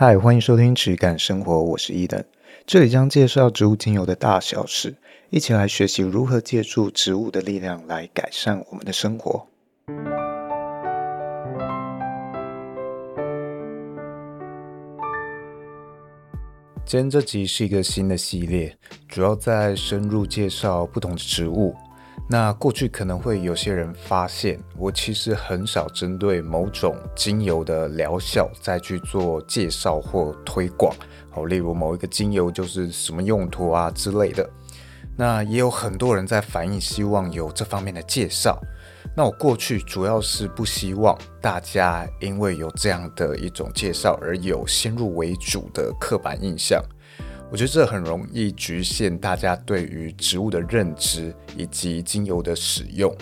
嗨，欢迎收听质感生活，我是伊登，这里将介绍植物精油的大小事，一起来学习如何借助植物的力量来改善我们的生活。今天这集是一个新的系列，主要在深入介绍不同的植物。那过去可能会有些人发现，我其实很少针对某种精油的疗效再去做介绍或推广。好，例如某一个精油就是什么用途啊之类的。那也有很多人在反映，希望有这方面的介绍。那我过去主要是不希望大家因为有这样的一种介绍而有先入为主的刻板印象。我觉得这很容易局限大家对于植物的认知以及精油的使用。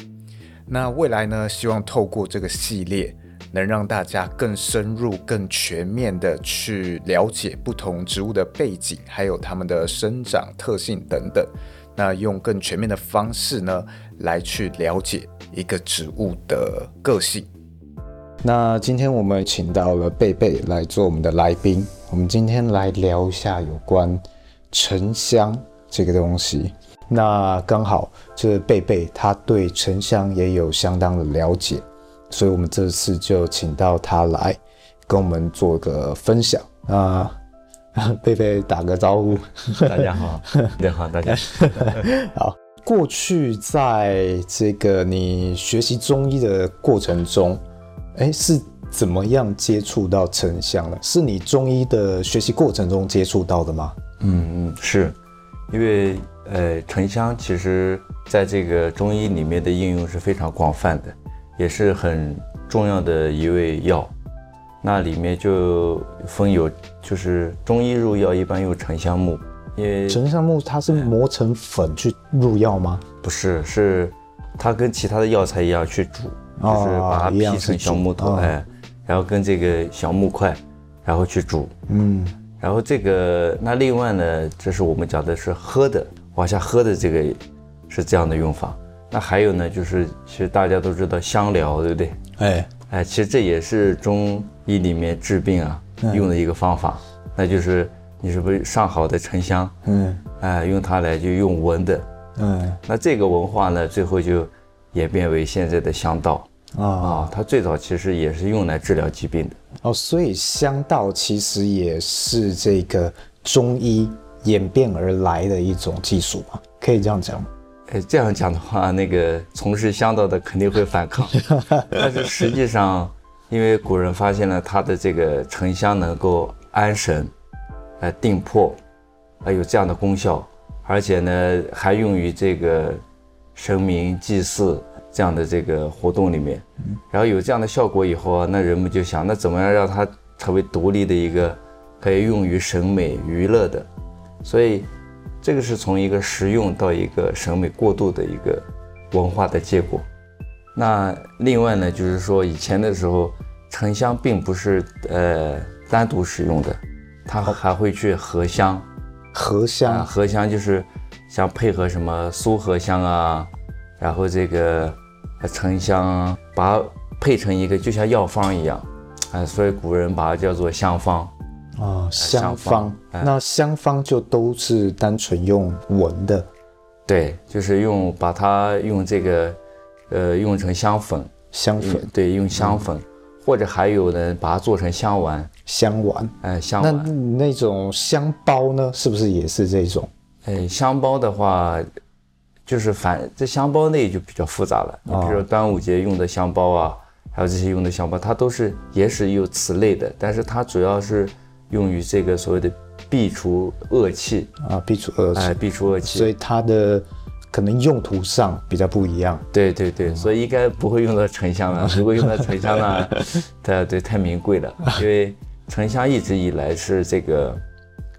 那未来呢，希望透过这个系列，能让大家更深入、更全面的去了解不同植物的背景，还有它们的生长特性等等。那用更全面的方式呢，来去了解一个植物的个性。那今天我们请到了贝贝来做我们的来宾。我们今天来聊一下有关沉香这个东西。那刚好这贝贝他对沉香也有相当的了解，所以我们这次就请到他来跟我们做个分享。啊，贝贝打个招呼。大家好，你好，大家 好。过去在这个你学习中医的过程中，哎，是怎么样接触到沉香的？是你中医的学习过程中接触到的吗？嗯嗯，是，因为呃，沉香其实在这个中医里面的应用是非常广泛的，也是很重要的一味药。那里面就分有，就是中医入药一般用沉香木，因为沉香木它是磨成粉去入药吗？不是，是它跟其他的药材一样去煮。就是把它劈成小木头，哎，然后跟这个小木块，然后去煮，嗯，然后这个那另外呢，这是我们讲的是喝的，往下喝的这个是这样的用法。那还有呢，就是其实大家都知道香疗，对不对？哎。哎，其实这也是中医里面治病啊用的一个方法，那就是你是不是上好的沉香，嗯，哎，用它来就用闻的，嗯，那这个文化呢，最后就。演变为现在的香道啊、哦，它最早其实也是用来治疗疾病的哦，所以香道其实也是这个中医演变而来的一种技术嘛，可以这样讲吗？哎，这样讲的话，那个从事香道的肯定会反抗，但是实际上，因为古人发现了它的这个沉香能够安神、来定魄，还有这样的功效，而且呢还用于这个。神明祭祀这样的这个活动里面，然后有这样的效果以后啊，那人们就想，那怎么样让它成为独立的一个可以用于审美娱乐的？所以这个是从一个实用到一个审美过渡的一个文化的结果。那另外呢，就是说以前的时候，沉香并不是呃单独使用的，它还会去合香，合香，合香就是。像配合什么苏合香啊，然后这个沉香，把它配成一个就像药方一样，啊，所以古人把它叫做香方。啊，香方。那香方就都是单纯用闻的。对，就是用把它用这个，呃，用成香粉。香粉。对，用香粉，嗯、或者还有呢，把它做成香丸。香丸。哎，香丸。那那种香包呢，是不是也是这种？哎，香包的话，就是反这香包内就比较复杂了。你比如说端午节用的香包啊，还有这些用的香包，它都是也是有此类的，但是它主要是用于这个所谓的避除恶气啊，避除恶气，哎，避除恶气。所以它的可能用途上比较不一样。对对对，所以应该不会用到沉香了。如果用到沉香呢，对对，太名贵了，因为沉香一直以来是这个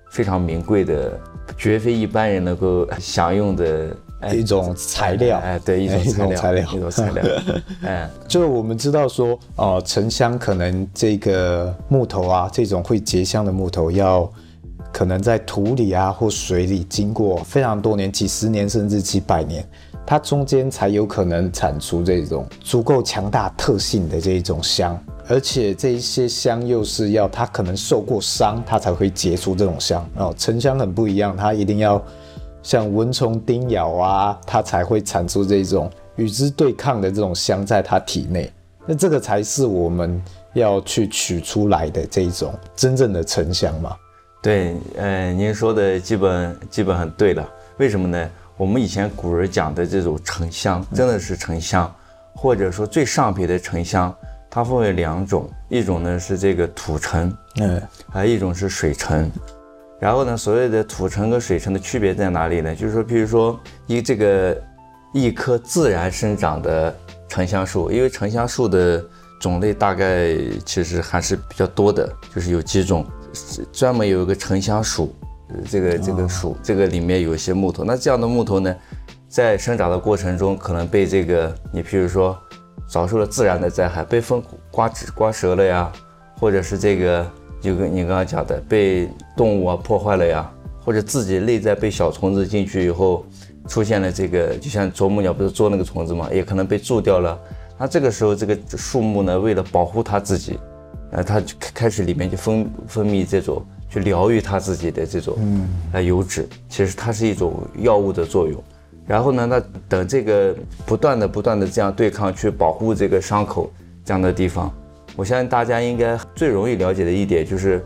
非常名贵的。绝非一般人能够享用的一种材料，哎，对，一种材料，一种材料，哎，就我们知道说，哦、呃，沉香可能这个木头啊，这种会结香的木头，要可能在土里啊或水里经过非常多年，几十年甚至几百年，它中间才有可能产出这种足够强大特性的这一种香，而且这一些香又是要它可能受过伤，它才会结出这种香。哦。沉香很不一样，它一定要像蚊虫叮咬啊，它才会产出这种与之对抗的这种香在它体内。那这个才是我们要去取出来的这一种真正的沉香嘛？对，呃，您说的基本基本很对了。为什么呢？我们以前古人讲的这种沉香，真的是沉香，嗯、或者说最上品的沉香，它分为两种，一种呢是这个土沉，嗯，还有一种是水沉。然后呢，所谓的土城跟水城的区别在哪里呢？就是说，比如说一这个一棵自然生长的沉香树，因为沉香树的种类大概其实还是比较多的，就是有几种，专门有一个沉香属。这个这个树，这个里面有一些木头，那这样的木头呢，在生长的过程中，可能被这个你譬如说遭受了自然的灾害，被风刮直刮折了呀，或者是这个就跟你刚刚讲的被动物啊破坏了呀，或者自己内在被小虫子进去以后，出现了这个，就像啄木鸟不是捉那个虫子嘛，也可能被蛀掉了。那这个时候，这个树木呢，为了保护它自己，那，它就开始里面就分分泌这种。去疗愈它自己的这种呃油脂，其实它是一种药物的作用。然后呢，那等这个不断的不断的这样对抗，去保护这个伤口这样的地方，我相信大家应该最容易了解的一点就是，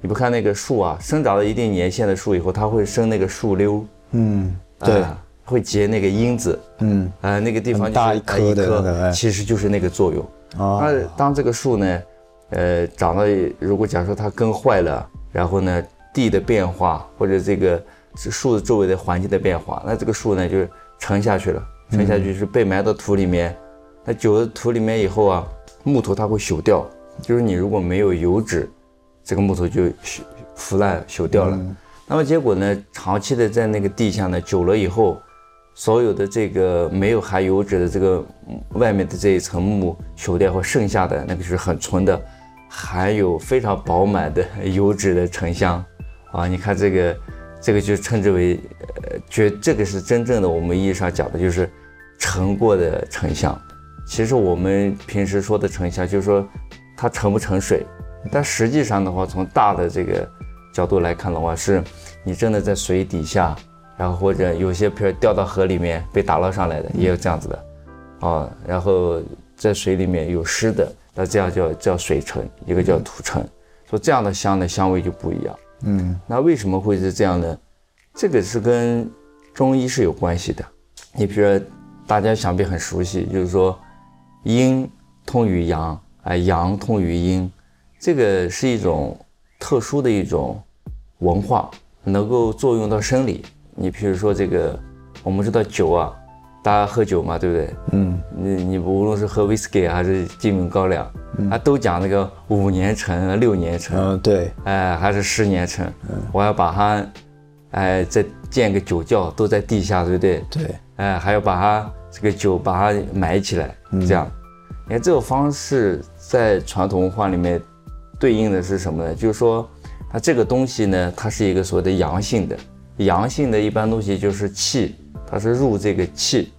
你不看那个树啊，生长到一定年限的树以后，它会生那个树瘤，嗯，对，呃、会结那个因子，嗯，呃，那个地方就是大一颗的，那个、其实就是那个作用。哦、那当这个树呢，呃，长到如果假如说它根坏了。然后呢，地的变化或者这个树的周围的环境的变化，那这个树呢就是沉下去了，沉下去是被埋到土里面。那久了土里面以后啊，木头它会朽掉，就是你如果没有油脂，这个木头就腐腐烂朽掉了。那么结果呢，长期的在那个地下呢，久了以后，所有的这个没有含油脂的这个外面的这一层木朽掉后，剩下的那个就是很纯的。含有非常饱满的油脂的沉香，啊，你看这个，这个就称之为，呃，觉这个是真正的我们意义上讲的，就是沉过的沉香。其实我们平时说的沉香，就是说它沉不沉水，但实际上的话，从大的这个角度来看的话，是你真的在水底下，然后或者有些譬如掉到河里面被打捞上来的，也有这样子的，啊，然后在水里面有湿的。那这样叫叫水沉，一个叫土沉，说这样的香的香味就不一样。嗯，那为什么会是这样呢？这个是跟中医是有关系的。你比如说，大家想必很熟悉，就是说阴通于阳，哎，阳通于阴，这个是一种特殊的一种文化，能够作用到生理。你比如说这个，我们知道酒啊。大家喝酒嘛，对不对？嗯，你你无论是喝威士忌还是金门高粱，啊，都讲那个五年陈、六年陈，嗯，对，哎，还是十年陈，我要把它，哎，再建个酒窖，都在地下，对不对？对，哎，还要把它这个酒把它埋起来，这样，你看这个方式在传统文化里面对应的是什么呢？就是说，它这个东西呢，它是一个所谓的阳性的，阳性的一般东西就是气。它是入这个气，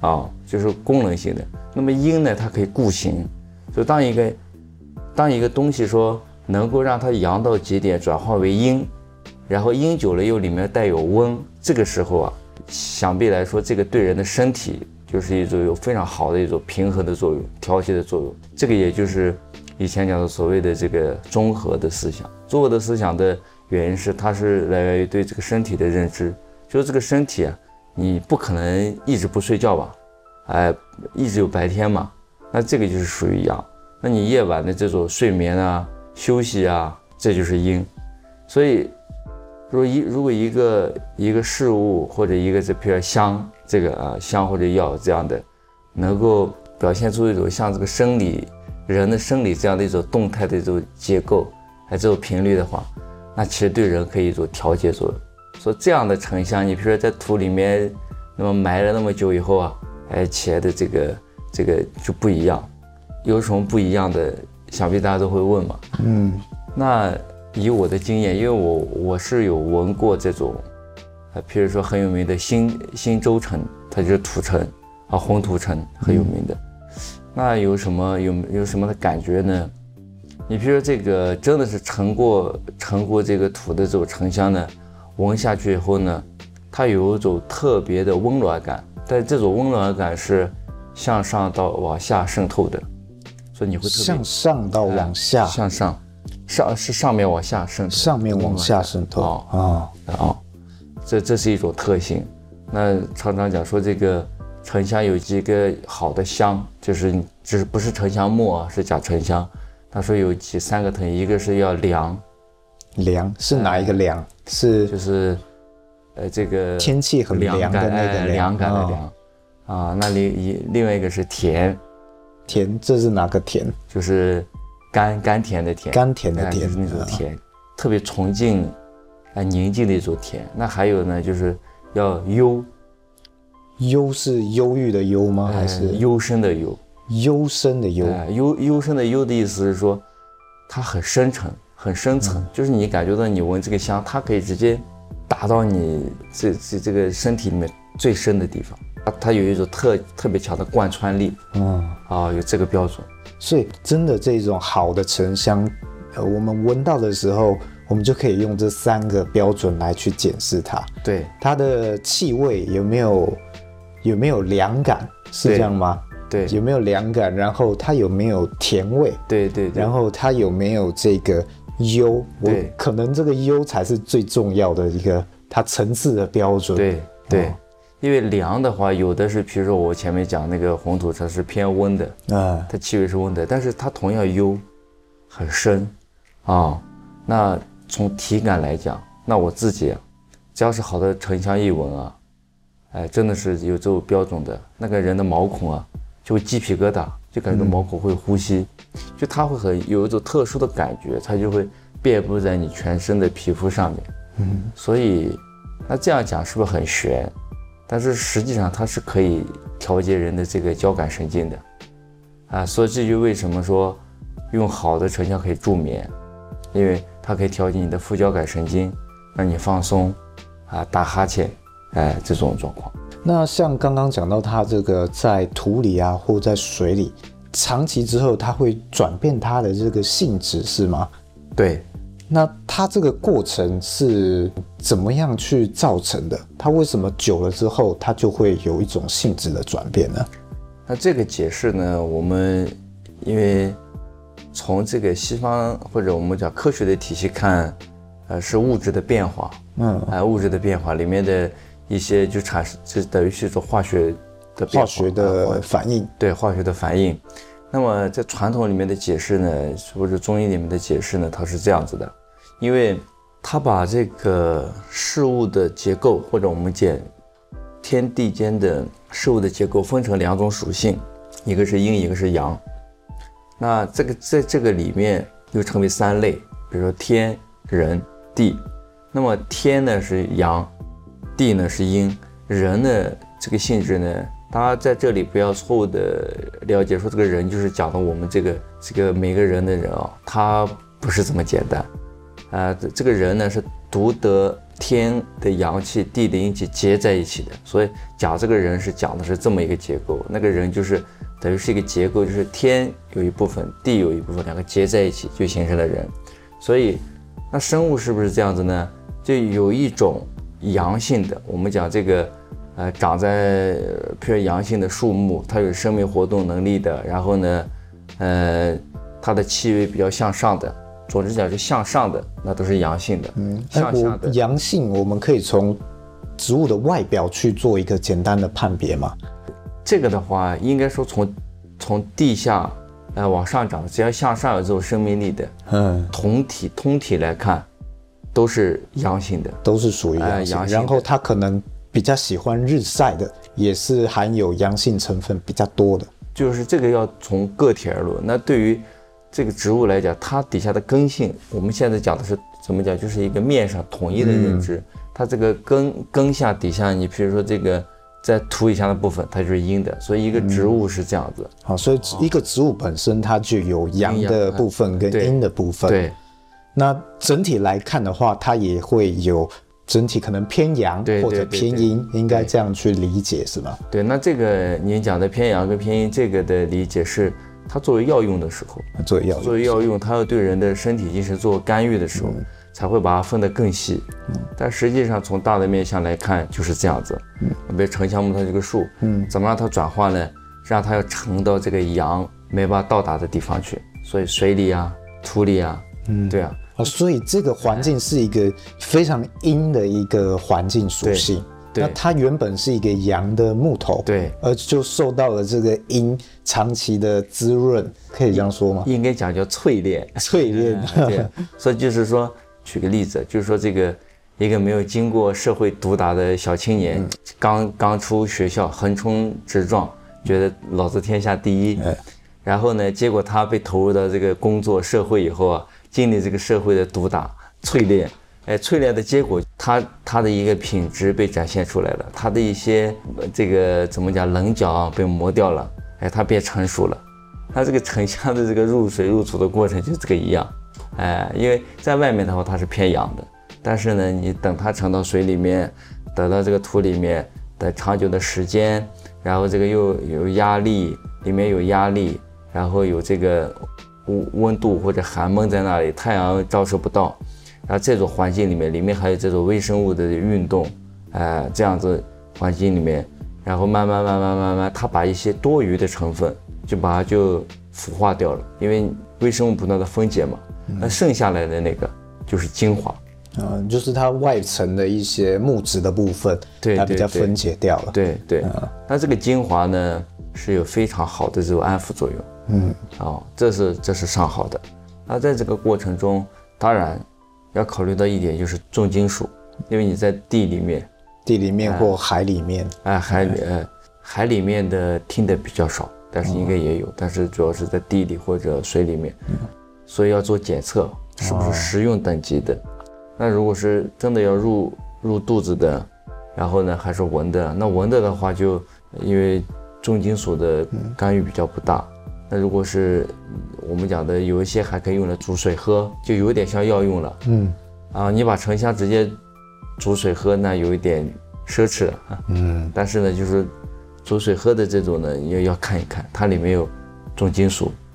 啊，就是功能性的。那么阴呢，它可以固形。所以当一个当一个东西说能够让它阳到极点转化为阴，然后阴久了又里面带有温，这个时候啊，想必来说这个对人的身体就是一种有非常好的一种平衡的作用、调节的作用。这个也就是以前讲的所谓的这个中和的思想。中和的思想的原因是它是来源于对这个身体的认知，就是这个身体啊。你不可能一直不睡觉吧？哎，一直有白天嘛？那这个就是属于阳。那你夜晚的这种睡眠啊、休息啊，这就是阴。所以，如果一如果一个一个事物或者一个这譬如香，这个啊香或者药这样的，能够表现出一种像这个生理人的生理这样的一种动态的一种结构，还这种频率的话，那其实对人可以一种调节作用。说这样的沉香，你比如说在土里面，那么埋了那么久以后啊，哎，起来的这个这个就不一样，有什么不一样的？想必大家都会问嘛。嗯，那以我的经验，因为我我是有闻过这种，啊，譬如说很有名的新新州城，它就是土城啊，红土城很有名的。那有什么有有什么的感觉呢？你比如说这个真的是盛过盛过这个土的这种沉香呢，闻下去以后呢，它有一种特别的温暖感，但这种温暖感是向上到往下渗透的，所以你会特别向上到往下，呃、向上上是上面往下渗透，上面往下渗透啊啊、哦哦，这这是一种特性。那常常讲说这个沉香有几个好的香，就是就是不是沉香木啊，是讲沉香。他说有几三个特性，一个是要凉，凉是哪一个凉？呃、是就是，呃，这个天气很凉的那个凉，凉感的凉，啊、那另一另外一个是甜，甜这是哪个甜？就是甘甘甜的甜，甘甜的甜，就是那种甜，哦、特别崇敬啊宁静的一种甜。那还有呢，就是要幽，幽是忧郁的忧吗？还是？幽深的幽？幽深的幽，幽幽深的幽的意思是说，它很深沉，很深层，嗯、就是你感觉到你闻这个香，它可以直接打到你这这这个身体里面最深的地方，它它有一种特特别强的贯穿力，嗯。啊，有这个标准，所以真的这种好的沉香，呃，我们闻到的时候，我们就可以用这三个标准来去检视它，对它的气味有没有有没有凉感，是这样吗？对，有没有凉感？然后它有没有甜味？对对，对。然后它有没有这个幽？对，我可能这个幽才是最重要的一个它层次的标准。对对，因为凉的话，有的是，比如说我前面讲那个红土，它是偏温的啊，它气味是温的，但是它同样幽，很深啊。那从体感来讲，那我自己只要是好的沉香一闻啊，哎，真的是有这种标准的，那个人的毛孔啊。就会鸡皮疙瘩，就感觉毛孔会呼吸，就它会很有一种特殊的感觉，它就会遍布在你全身的皮肤上面。嗯，所以那这样讲是不是很玄？但是实际上它是可以调节人的这个交感神经的，啊，所以这就为什么说用好的沉香可以助眠，因为它可以调节你的副交感神经，让你放松，啊，打哈欠，哎，这种状况。那像刚刚讲到，它这个在土里啊，或在水里，长期之后，它会转变它的这个性质，是吗？对。那它这个过程是怎么样去造成的？它为什么久了之后，它就会有一种性质的转变呢？那这个解释呢，我们因为从这个西方或者我们讲科学的体系看，呃，是物质的变化，嗯，啊，物质的变化里面的。一些就产生，就等于是一种化学的化学的反应，对化学的反应。那么在传统里面的解释呢，或者中医里面的解释呢，它是这样子的，因为它把这个事物的结构，或者我们讲天地间的事物的结构分成两种属性，一个是阴，一个是阳。那这个在这个里面又称为三类，比如说天、人、地。那么天呢是阳。地呢是阴，人呢这个性质呢，大家在这里不要错误的了解，说这个人就是讲的我们这个这个每个人的人啊，他不是这么简单，啊，这这个人呢是独得天的阳气、地的阴气结在一起的，所以讲这个人是讲的是这么一个结构，那个人就是等于是一个结构，就是天有一部分，地有一部分，两个结在一起就形成了人，所以那生物是不是这样子呢？就有一种。阳性的，我们讲这个，呃，长在譬如阳性的树木，它有生命活动能力的，然后呢，呃，它的气味比较向上的，总之讲是向上的，那都是阳性的。嗯，向下的阳性，我们可以从植物的外表去做一个简单的判别吗？这个的话，应该说从从地下呃往上长，只要向上有这种生命力的，嗯，同体通体来看。都是阳性的，都是属于阳性。呃、然后它可能比较喜欢日晒的，也是含有阳性成分比较多的。就是这个要从个体而论。那对于这个植物来讲，它底下的根性，我们现在讲的是怎么讲？就是一个面上统一的认知。嗯、它这个根根下底下，你比如说这个在土以下的部分，它就是阴的。所以一个植物是这样子。好、嗯，所以一个植物本身它就有阳的部分跟阴的部分。对。对那整体来看的话，它也会有整体可能偏阳或者偏阴，应该这样去理解是吧？对，那这个您讲的偏阳跟偏阴，这个的理解是，它作为药用的时候，作为药用作为药用，它要对人的身体进行做干预的时候，嗯、才会把它分得更细。嗯，但实际上从大的面相来看，就是这样子。嗯，比如沉香木它这个树，嗯，怎么让它转化呢？让它要沉到这个阳没办法到达的地方去，所以水里啊、土里啊，嗯，对啊。哦，所以这个环境是一个非常阴的一个环境属性。对，那它原本是一个阳的木头，对，而就受到了这个阴长期的滋润，可以这样说吗？应该讲叫淬炼，淬炼。嗯、对，所以就是说，举个例子，就是说这个一个没有经过社会毒打的小青年，嗯、刚刚出学校，横冲直撞，觉得老子天下第一，哎、然后呢，结果他被投入到这个工作社会以后啊。经历这个社会的毒打、淬炼，哎，淬炼的结果，他他的一个品质被展现出来了，他的一些这个怎么讲棱角啊被磨掉了，哎，他变成熟了。他这个沉香的这个入水入土的过程就这个一样，哎，因为在外面的话它是偏阳的，但是呢，你等它沉到水里面，等到这个土里面的长久的时间，然后这个又有压力，里面有压力，然后有这个。温温度或者寒闷在那里，太阳照射不到，然后这种环境里面，里面还有这种微生物的运动，哎、这样子环境里面，然后慢慢慢慢慢慢，它把一些多余的成分就把它就腐化掉了，因为微生物不断的分解嘛，那剩下来的那个就是精华，嗯，就是它外层的一些木质的部分，对，它比较分解掉了，对对，那、嗯、这个精华呢是有非常好的这种安抚作用。嗯，哦，这是这是上好的，那在这个过程中，当然要考虑到一点就是重金属，因为你在地里面，地里面或海里面，哎，海里，呃，海里面的听的比较少，但是应该也有，但是主要是在地里或者水里面，所以要做检测，是不是食用等级的？那如果是真的要入入肚子的，然后呢，还是闻的，那闻的的话就因为重金属的干预比较不大。那如果是我们讲的有一些还可以用来煮水喝，就有点像药用了。嗯，啊，你把沉香直接煮水喝，那有一点奢侈了。嗯，但是呢，就是煮水喝的这种呢，要要看一看，它里面有重金属，啊，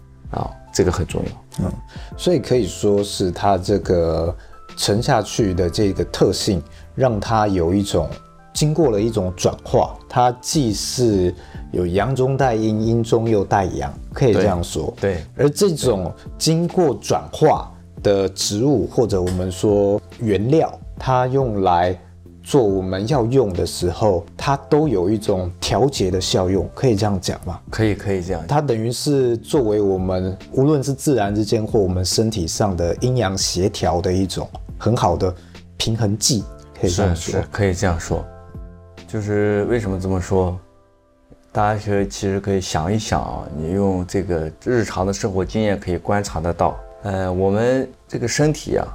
这个很重要。嗯，所以可以说是它这个沉下去的这个特性，让它有一种经过了一种转化，它既是。有阳中带阴，阴中又带阳，可以这样说。对，对，而这种经过转化的植物，或者我们说原料，它用来做我们要用的时候，它都有一种调节的效用，可以这样讲吗？可以，可以这样。它等于是作为我们无论是自然之间或我们身体上的阴阳协调的一种很好的平衡剂，可以这样说。是，是，可以这样说。就是为什么这么说？大家其实其实可以想一想啊，你用这个日常的生活经验可以观察得到。呃，我们这个身体啊，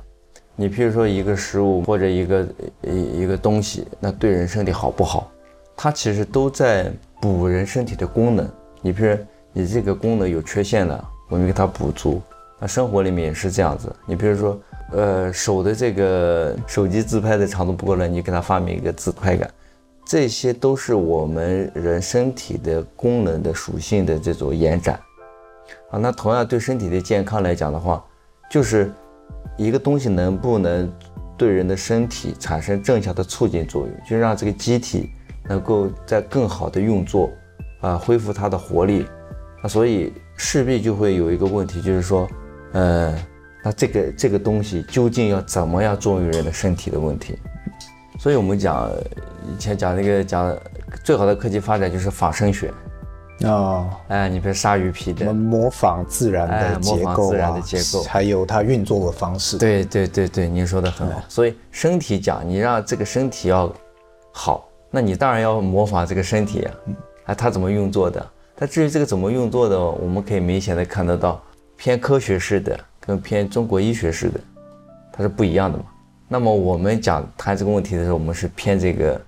你譬如说一个食物或者一个一一个东西，那对人身体好不好？它其实都在补人身体的功能。你譬如你这个功能有缺陷了，我们给它补足。那生活里面也是这样子。你比如说，呃，手的这个手机自拍的长度不够了，你给它发明一个自拍杆。这些都是我们人身体的功能的属性的这种延展，啊，那同样对身体的健康来讲的话，就是一个东西能不能对人的身体产生正向的促进作用，就让这个机体能够在更好的运作，啊，恢复它的活力，那所以势必就会有一个问题，就是说，呃，那这个这个东西究竟要怎么样作用于人的身体的问题？所以我们讲。以前讲那个讲最好的科技发展就是仿生学，哦，哎，你比如鲨鱼皮的，模仿自然的结构，模仿自然的结构，还有它运作的方式。对对对对，您说的很好。所以身体讲，你让这个身体要好，那你当然要模仿这个身体啊，啊，它怎么运作的？但至于这个怎么运作的，我们可以明显的看得到，偏科学式的跟偏中国医学式的，它是不一样的嘛。那么我们讲谈这个问题的时候，我们是偏这个。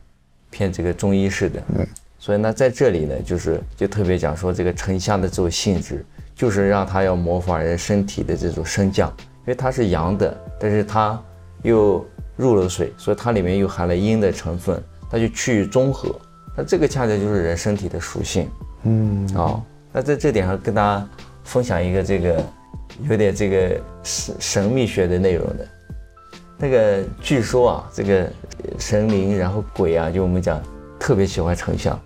偏这个中医式的，嗯，所以呢，在这里呢，就是就特别讲说这个沉香的这种性质，就是让它要模仿人身体的这种升降，因为它是阳的，但是它又入了水，所以它里面又含了阴的成分，它就趋于中和。那这个恰恰就是人身体的属性。嗯，哦，那在这点上跟大家分享一个这个有点这个神神秘学的内容的。那个据说啊，这个神灵然后鬼啊，就我们讲特别喜欢沉香。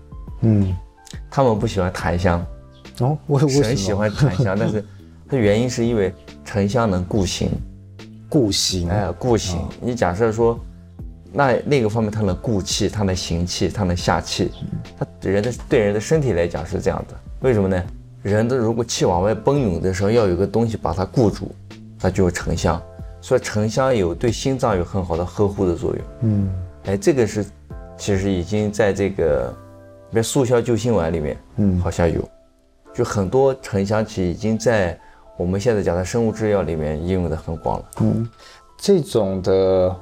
嗯，他们不喜欢檀香。哦，我我很喜欢檀香，但是它原因是因为沉香能固形。固形，哎，固形。哦、你假设说，那那个方面它能固气，它能行气，它能下气。它人的对人的身体来讲是这样的，为什么呢？人的如果气往外奔涌的时候，要有个东西把它固住，那就是沉香。所以沉香有对心脏有很好的呵护的作用。嗯，哎，这个是其实已经在这个，比如速效救心丸里面，嗯，好像有，就很多沉香剂已经在。我们现在讲的生物制药里面应用的很广了。嗯，这种的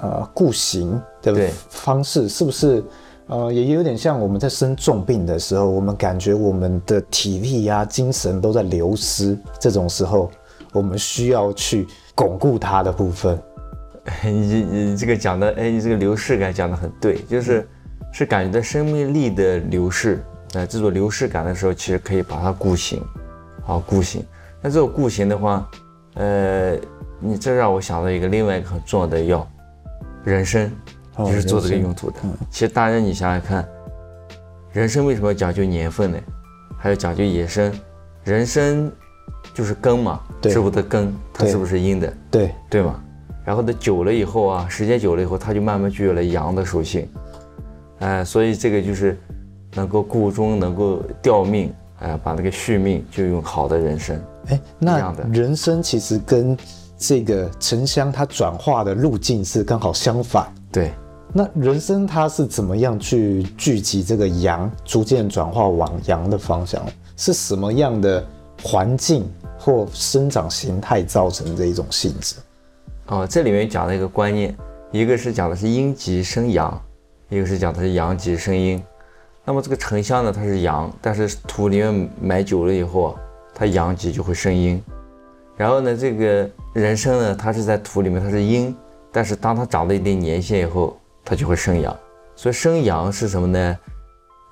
呃固形的方式是不是呃也有点像我们在生重病的时候，我们感觉我们的体力呀、啊、精神都在流失，这种时候我们需要去巩固它的部分。你你这个讲的，哎，你这个流逝感讲的很对，就是是感觉到生命力的流逝。哎，这种流逝感的时候，其实可以把它固形，啊固形。那这种固形的话，呃，你这让我想到一个另外一个很重要的药，人参，就是做这个用途的。哦、其实大家你想想看，人参为什么要讲究年份呢？还有讲究野生，人参就是根嘛，植物的根，它是不是阴的？对对嘛。然后它久了以后啊，时间久了以后，它就慢慢具有了阳的属性，哎、呃，所以这个就是能够固中，能够吊命。哎，把那个续命就用好的人参。哎，那人参其实跟这个沉香它转化的路径是刚好相反。对，那人参它是怎么样去聚集这个阳，逐渐转化往阳的方向？是什么样的环境或生长形态造成这一种性质？哦，这里面讲了一个观念，一个是讲的是阴极生阳，一个是讲它是阳极生阴。那么这个沉香呢，它是阳，但是土里面埋久了以后啊，它阳极就会生阴。然后呢，这个人参呢，它是在土里面，它是阴，但是当它长了一定年限以后，它就会生阳。所以生阳是什么呢？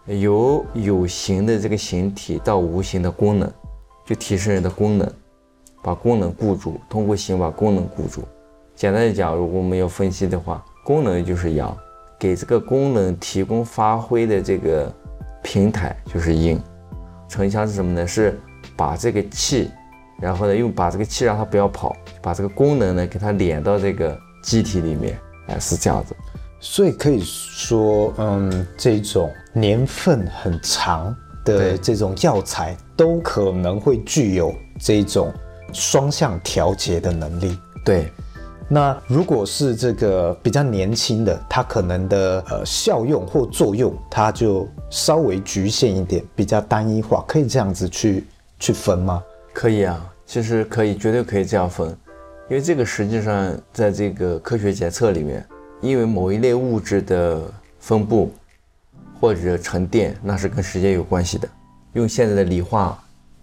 由有形的这个形体到无形的功能，就提升人的功能，把功能固住，通过形把功能固住。简单的讲，如果我们要分析的话，功能就是阳。给这个功能提供发挥的这个平台就是阴，沉香是什么呢？是把这个气，然后呢，又把这个气让它不要跑，把这个功能呢给它连到这个机体里面，哎，是这样子。所以可以说，嗯，这种年份很长的这种药材，都可能会具有这种双向调节的能力。对。那如果是这个比较年轻的，它可能的呃效用或作用，它就稍微局限一点，比较单一化，可以这样子去去分吗？可以啊，其实可以，绝对可以这样分，因为这个实际上在这个科学检测里面，因为某一类物质的分布或者沉淀，那是跟时间有关系的。用现在的理化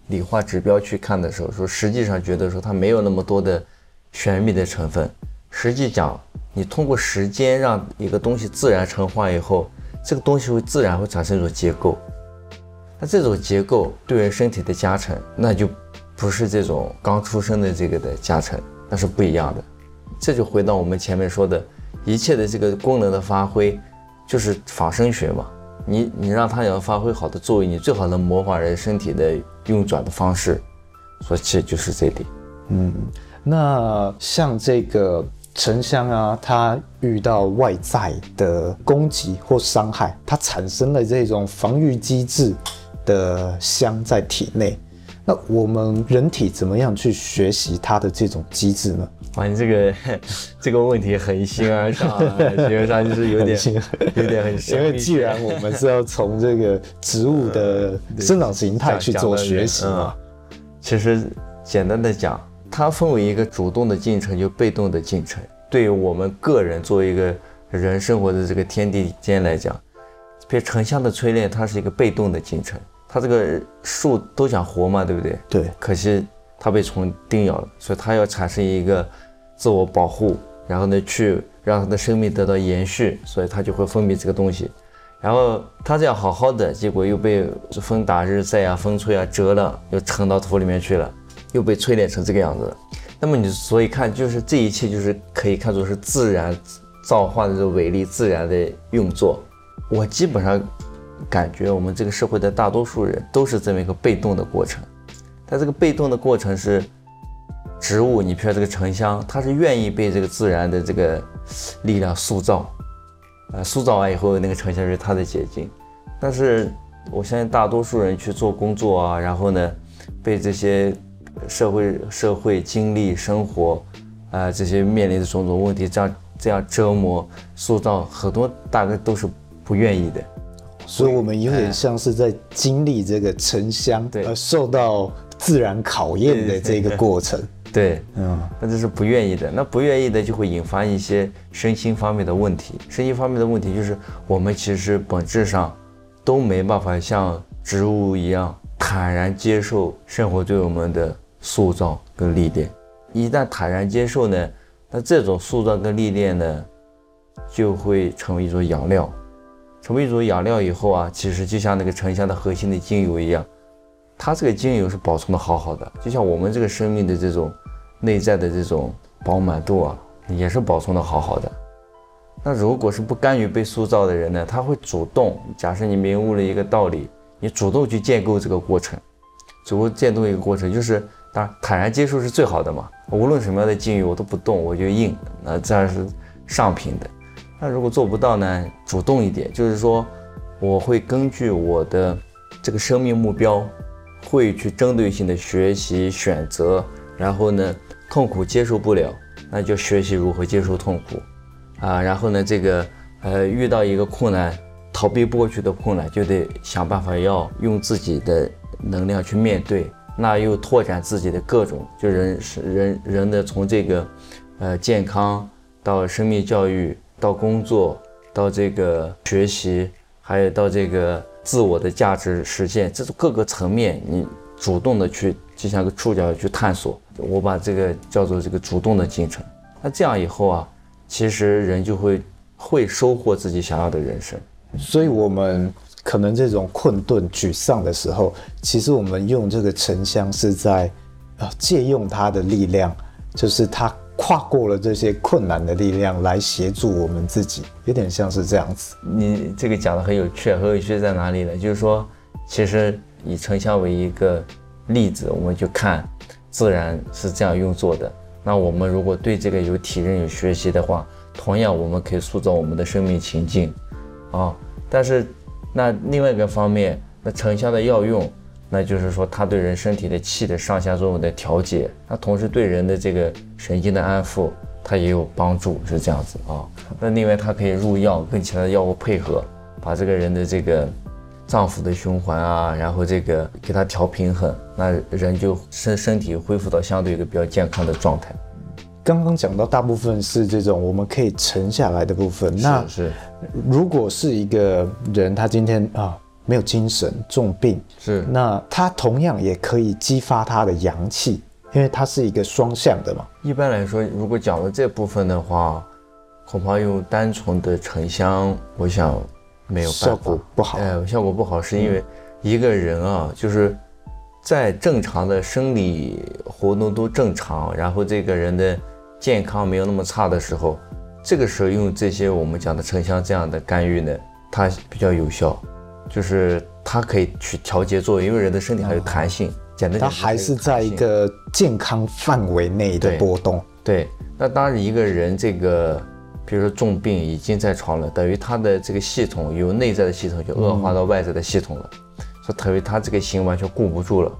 理化指标去看的时候，说实际上觉得说它没有那么多的。玄秘的成分，实际讲，你通过时间让一个东西自然陈化以后，这个东西会自然会产生一种结构。那这种结构对人身体的加成，那就不是这种刚出生的这个的加成，那是不一样的。这就回到我们前面说的，一切的这个功能的发挥，就是仿生学嘛。你你让它要发挥好的作用，你最好能模仿人身体的运转的方式，所以其实就是这点。嗯。那像这个沉香啊，它遇到外在的攻击或伤害，它产生了这种防御机制的香在体内。那我们人体怎么样去学习它的这种机制呢？哇，你这个 这个问题很形而上，形而上就是有点有点很。因为既然我们是要从这个植物的生长形态去做学习嘛，其实简单的讲。它分为一个主动的进程，就被动的进程。对于我们个人作为一个人生活的这个天地间来讲，比如沉香的淬炼，它是一个被动的进程。它这个树都想活嘛，对不对？对。可惜它被虫叮咬了，所以它要产生一个自我保护，然后呢去让它的生命得到延续，所以它就会分泌这个东西。然后它这样好好的，结果又被风打日晒啊、风吹啊折了，又沉到土里面去了，又被淬炼成这个样子。那么你所以看，就是这一切就是可以看作是自然造化的这个伟力，自然的运作。我基本上感觉我们这个社会的大多数人都是这么一个被动的过程。但这个被动的过程是植物，你譬如这个沉香，它是愿意被这个自然的这个力量塑造。呃，塑造完以后，那个沉香是它的结晶。但是我相信大多数人去做工作啊，然后呢，被这些社会社会经历生活，啊、呃，这些面临的种种问题，这样这样折磨塑造，很多大概都是不愿意的。所以，我们有点像是在经历这个沉香，对，而受到自然考验的这个过程。对，嗯，那这是不愿意的，那不愿意的就会引发一些身心方面的问题。身心方面的问题就是，我们其实本质上都没办法像植物一样坦然接受生活对我们的塑造跟历练。一旦坦然接受呢，那这种塑造跟历练呢，就会成为一种养料。成为一种养料以后啊，其实就像那个沉香的核心的精油一样，它这个精油是保存的好好的，就像我们这个生命的这种。内在的这种饱满度啊，也是保存的好好的。那如果是不甘于被塑造的人呢，他会主动。假设你明悟了一个道理，你主动去建构这个过程，主动建构一个过程，就是当然坦然接受是最好的嘛。无论什么样的境遇，我都不动，我就硬，那自然是上品的。那如果做不到呢，主动一点，就是说我会根据我的这个生命目标，会去针对性的学习选择，然后呢。痛苦接受不了，那就学习如何接受痛苦，啊，然后呢，这个呃遇到一个困难，逃避不过去的困难，就得想办法要用自己的能量去面对，那又拓展自己的各种，就人是人人的从这个呃健康到生命教育到工作到这个学习，还有到这个自我的价值实现，这种各个层面，你主动的去就像个触角去探索。我把这个叫做这个主动的进程。那这样以后啊，其实人就会会收获自己想要的人生。所以，我们可能这种困顿、沮丧的时候，其实我们用这个沉香是在啊借用它的力量，就是它跨过了这些困难的力量来协助我们自己，有点像是这样子。你这个讲的很有趣，很有趣在哪里呢？就是说，其实以沉香为一个例子，我们就看。自然是这样运作的。那我们如果对这个有体认、有学习的话，同样我们可以塑造我们的生命情境，啊。但是，那另外一个方面，那沉香的药用，那就是说它对人身体的气的上下作用的调节，那同时对人的这个神经的安抚，它也有帮助，是这样子啊。那另外它可以入药，跟其他的药物配合，把这个人的这个。脏腑的循环啊，然后这个给它调平衡，那人就身身体恢复到相对一个比较健康的状态。刚刚讲到大部分是这种我们可以沉下来的部分，那是如果是一个人他今天啊没有精神重病，是那他同样也可以激发他的阳气，因为它是一个双向的嘛。一般来说，如果讲到这部分的话，恐怕用单纯的沉香，我想。没有效果不好，哎，效果不好是因为一个人啊，就是在正常的生理活动都正常，然后这个人的健康没有那么差的时候，这个时候用这些我们讲的沉香这样的干预呢，它比较有效，就是它可以去调节作用，因为人的身体还有弹性，简单讲，它还是在一个健康范围内的波动。对，那当然一个人这个。比如说重病已经在床了，等于他的这个系统由内在的系统就恶化到外在的系统了，说等于他这个心完全顾不住了，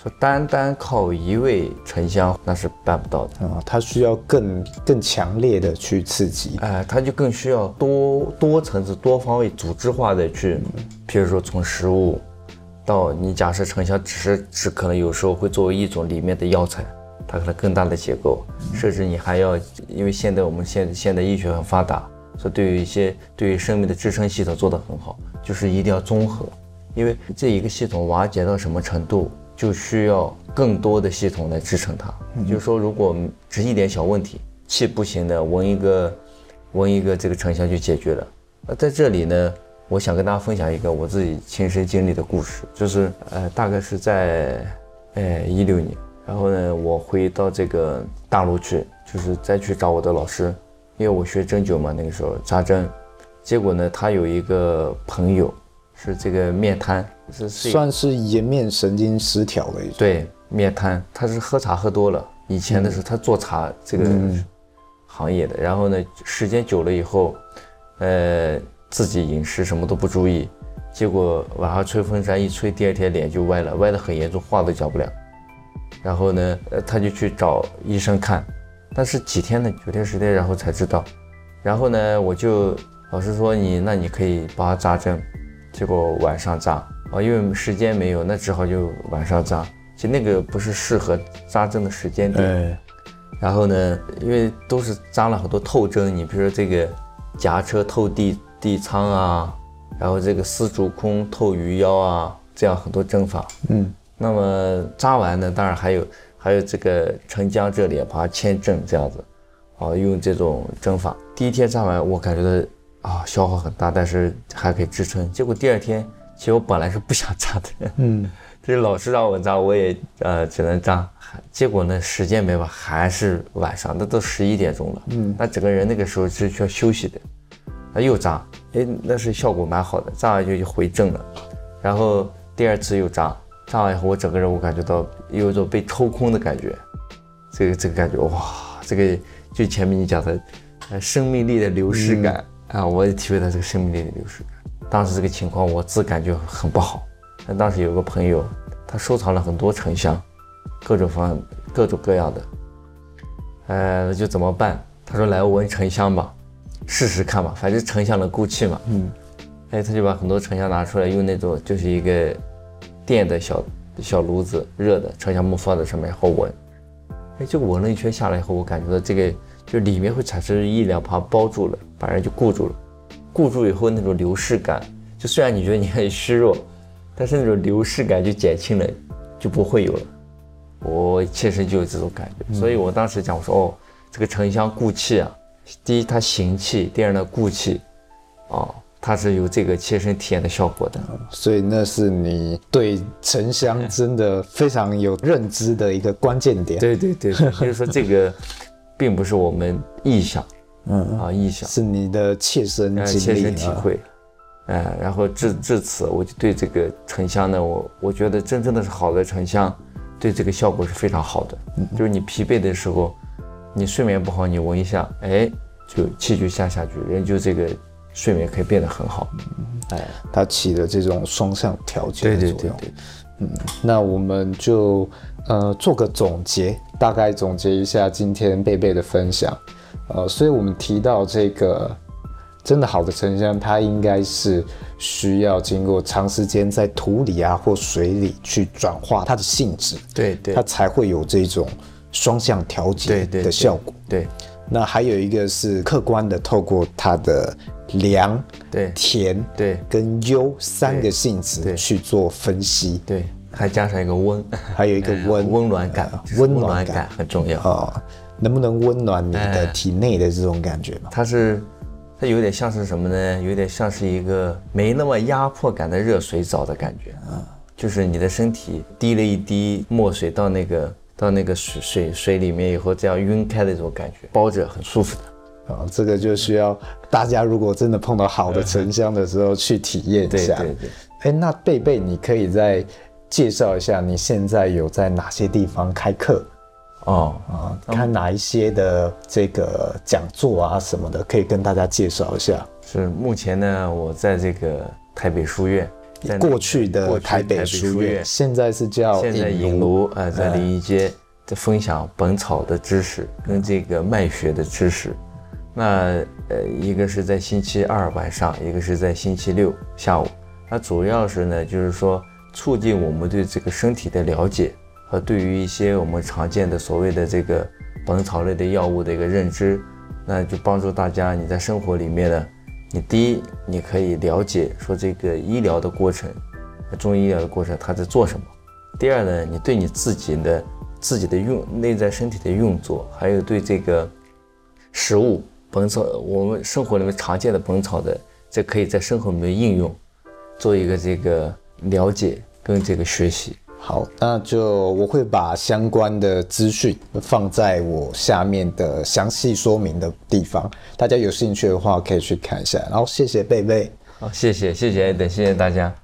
说单单靠一味沉香那是办不到的啊，它需要更更强烈的去刺激，哎，它就更需要多多层次、多方位、组织化的去，譬如说从食物到你假设沉香只是只可能有时候会作为一种里面的药材。它可能更大的结构，甚至你还要，因为现在我们现现代医学很发达，所以对于一些对于生命的支撑系统做得很好，就是一定要综合，因为这一个系统瓦解到什么程度，就需要更多的系统来支撑它。就是说，如果只一点小问题，气不行的，纹一个纹一个这个沉香就解决了。那在这里呢，我想跟大家分享一个我自己亲身经历的故事，就是呃，大概是在呃一六年，然后呢，我回到这个大陆去，就是再去找我的老师，因为我学针灸嘛，那个时候扎针，结果呢，他有一个朋友是这个面瘫，是算是颜面神经失调的一种，对，面瘫，他是喝茶喝多了，以前的时候他做茶这个行业的，嗯、然后呢，时间久了以后，呃。自己饮食什么都不注意，结果晚上吹风扇一吹，第二天脸就歪了，歪得很严重，话都讲不了。然后呢，呃，他就去找医生看，但是几天呢，九天十天，然后才知道。然后呢，我就老师说你，那你可以帮他扎针，结果晚上扎啊，因为时间没有，那只好就晚上扎。其实那个不是适合扎针的时间点。哎、然后呢，因为都是扎了很多透针，你比如说这个夹车透地。地仓啊，然后这个丝竹空透鱼腰啊，这样很多针法。嗯，那么扎完呢，当然还有还有这个沉江这里把它牵正这样子，啊，用这种针法。第一天扎完，我感觉到啊消耗很大，但是还可以支撑。结果第二天，其实我本来是不想扎的，嗯，这老师让我扎，我也呃只能扎。结果呢，时间没吧，还是晚上，那都十一点钟了。嗯，那整个人那个时候是需要休息的。他又扎，哎，那是效果蛮好的，扎完就就回正了。然后第二次又扎，扎完以后我整个人我感觉到有一种被抽空的感觉，这个这个感觉哇，这个就前面你讲的，呃，生命力的流失感、嗯、啊，我也体会到这个生命力的流失。当时这个情况我自感觉很不好。但当时有个朋友，他收藏了很多沉香，各种方各种各样的，呃，就怎么办？他说来闻沉香吧。试试看吧，反正沉香能固气嘛。嗯，哎，他就把很多沉香拿出来，用那种就是一个电的小小炉子，热的沉香木放在上面，然后闻。哎，就闻了一圈下来以后，我感觉到这个就里面会产生力量，把它包住了，把人就固住了。固住以后那种流逝感，就虽然你觉得你很虚弱，但是那种流逝感就减轻了，就不会有了。我切身就有这种感觉，所以我当时讲我说哦，这个沉香固气啊。第一，它行气；第二呢，固气，哦，它是有这个切身体验的效果的。所以那是你对沉香真的非常有认知的一个关键点。对对对，就是说这个，并不是我们臆想，嗯啊，臆想是你的切身切身体会。哎、嗯，然后至至此，我就对这个沉香呢，我我觉得真正的是好的沉香，对这个效果是非常好的。嗯，就是你疲惫的时候。你睡眠不好，你闻一下，哎，就气就下下去，人就这个睡眠可以变得很好。哎，它起的这种双向调节的作用。对对对对，嗯，那我们就呃做个总结，大概总结一下今天贝贝的分享。呃，所以我们提到这个真的好的沉香，它应该是需要经过长时间在土里啊或水里去转化它的性质，对对，它才会有这种。双向调节的效果。对，对，对，那还有一个是客观的，透过它的凉、对甜、对跟幽三个性质去做分析。对，还加上一个温，还有一个温温暖感，温暖感很重要哦。能不能温暖你的体内的这种感觉嘛？它是，它有点像是什么呢？有点像是一个没那么压迫感的热水澡的感觉啊，就是你的身体滴了一滴墨水到那个。到那个水水水里面以后，这样晕开的这种感觉，包着很舒服的。啊，这个就需要大家如果真的碰到好的沉香的时候去体验一下。对对对。哎，那贝贝，你可以再介绍一下你现在有在哪些地方开课？哦啊，看哪一些的这个讲座啊什么的，可以跟大家介绍一下。是目前呢，我在这个台北书院。过去的台北书院，现在是叫现在影炉，呃，在临沂街在分享本草的知识跟这个脉学的知识。那呃，一个是在星期二晚上，一个是在星期六下午。那主要是呢，就是说促进我们对这个身体的了解和对于一些我们常见的所谓的这个本草类的药物的一个认知，那就帮助大家你在生活里面呢。你第一，你可以了解说这个医疗的过程，中医医疗的过程，它在做什么。第二呢，你对你自己的自己的运内在身体的运作，还有对这个食物本草，我们生活里面常见的本草的，这可以在生活里面应用，做一个这个了解跟这个学习。好，那就我会把相关的资讯放在我下面的详细说明的地方，大家有兴趣的话可以去看一下。然后谢谢贝贝，好，谢谢谢谢艾登，谢谢大家。